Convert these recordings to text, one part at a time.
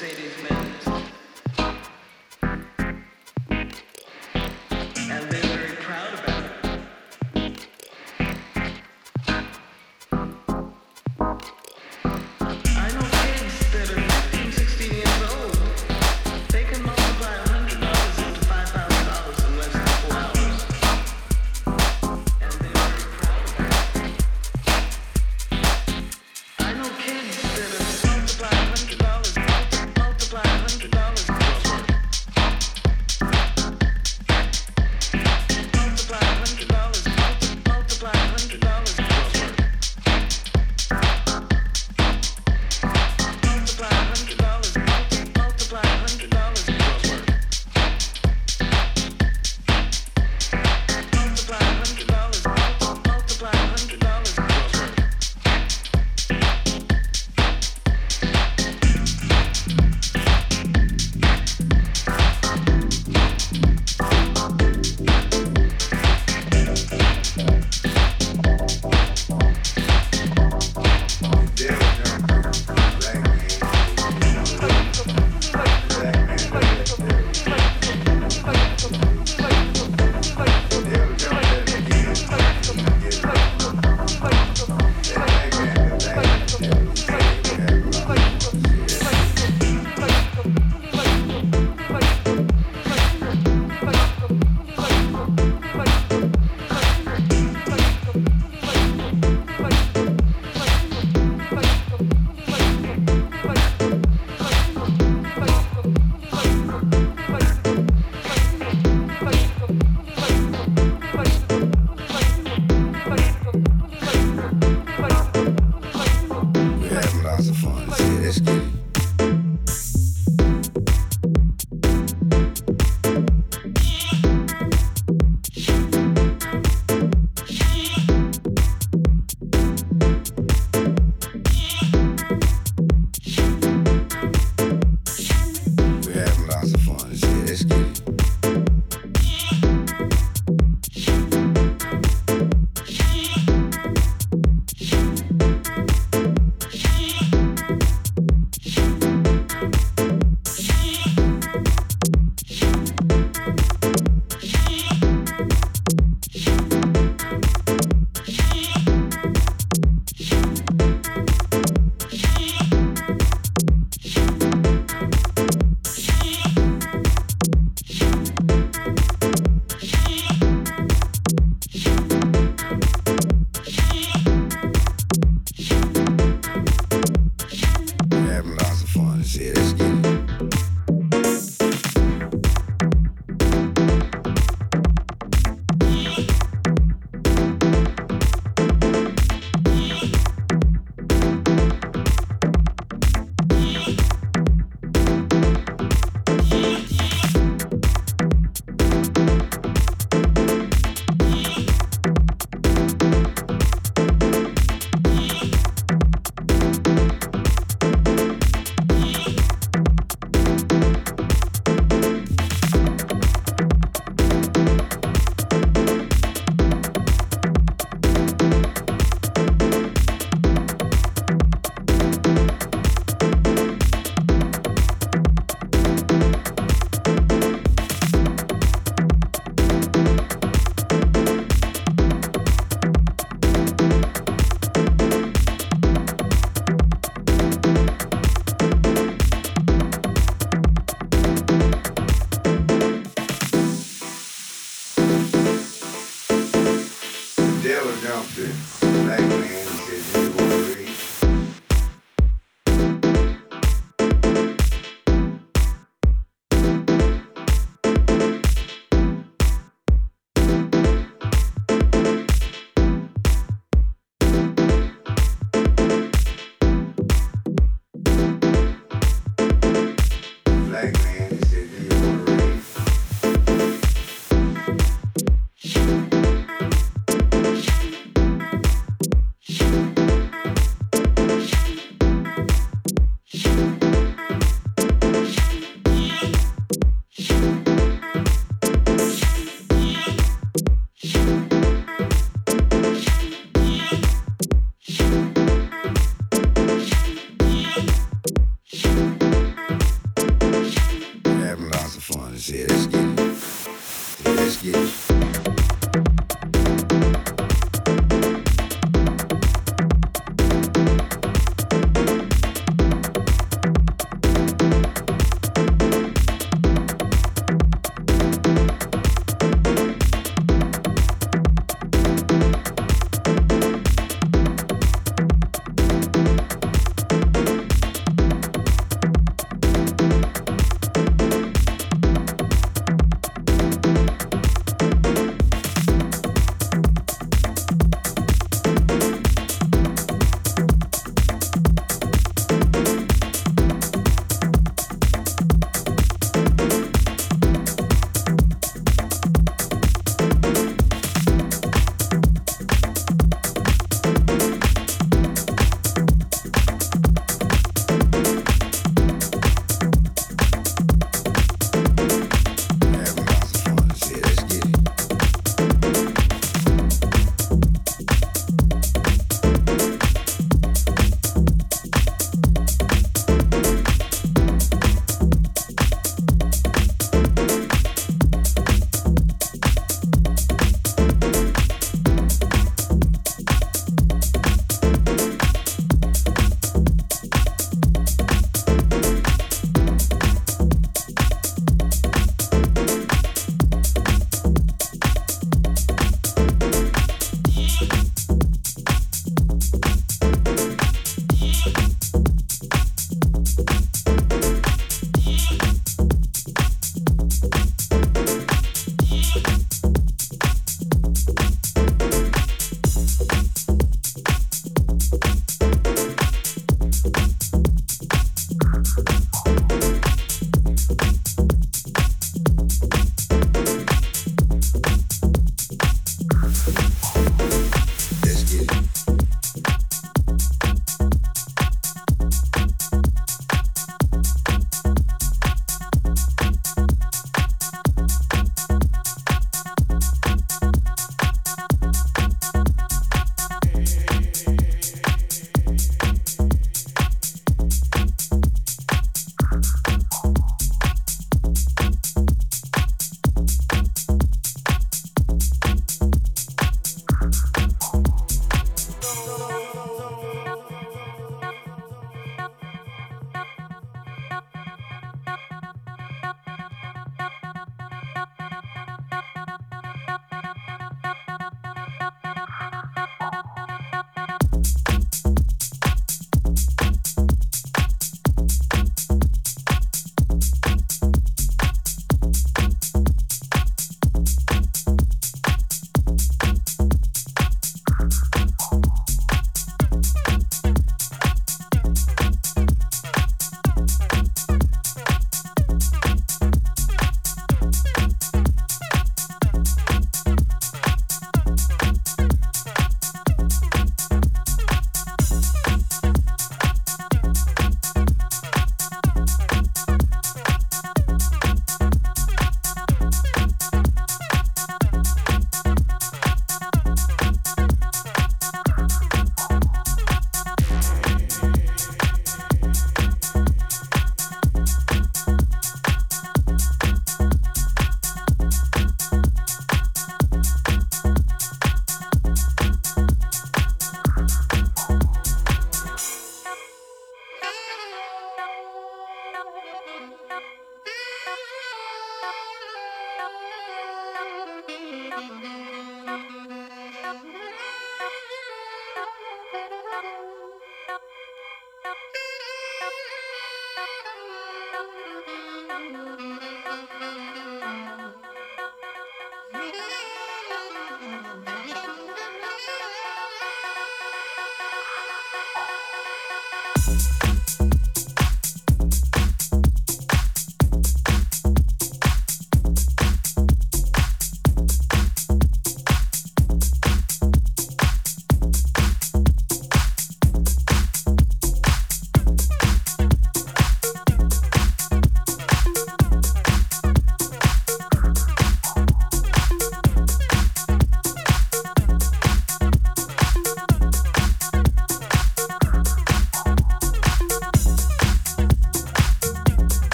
multiply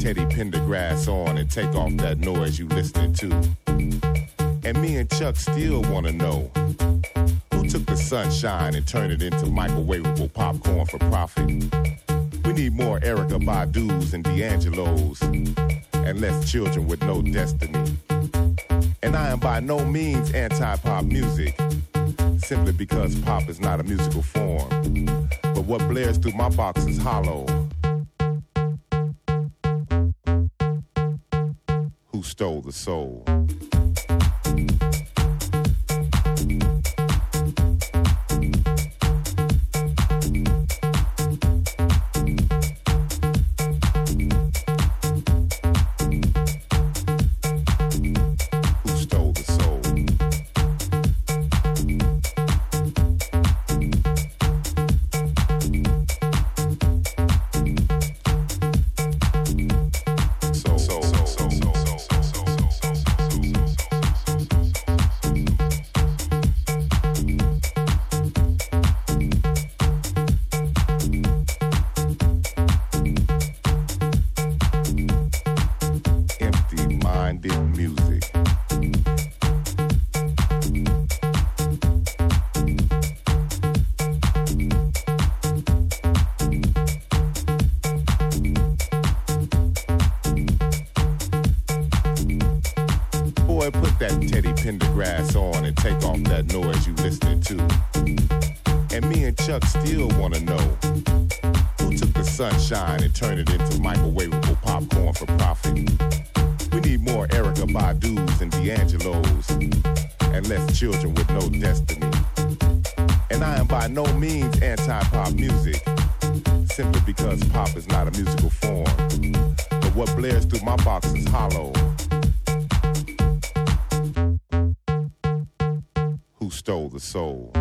Teddy Pendergrass on and take off that noise you listening to. And me and Chuck still wanna know who took the sunshine and turned it into microwavable popcorn for profit. We need more Erykah Badu's and D'Angelo's and less children with no destiny. And I am by no means anti-pop music, simply because pop is not a musical form. But what blares through my box is hollow. Who stole the soul? Who stole the soul?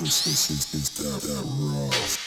This is the rough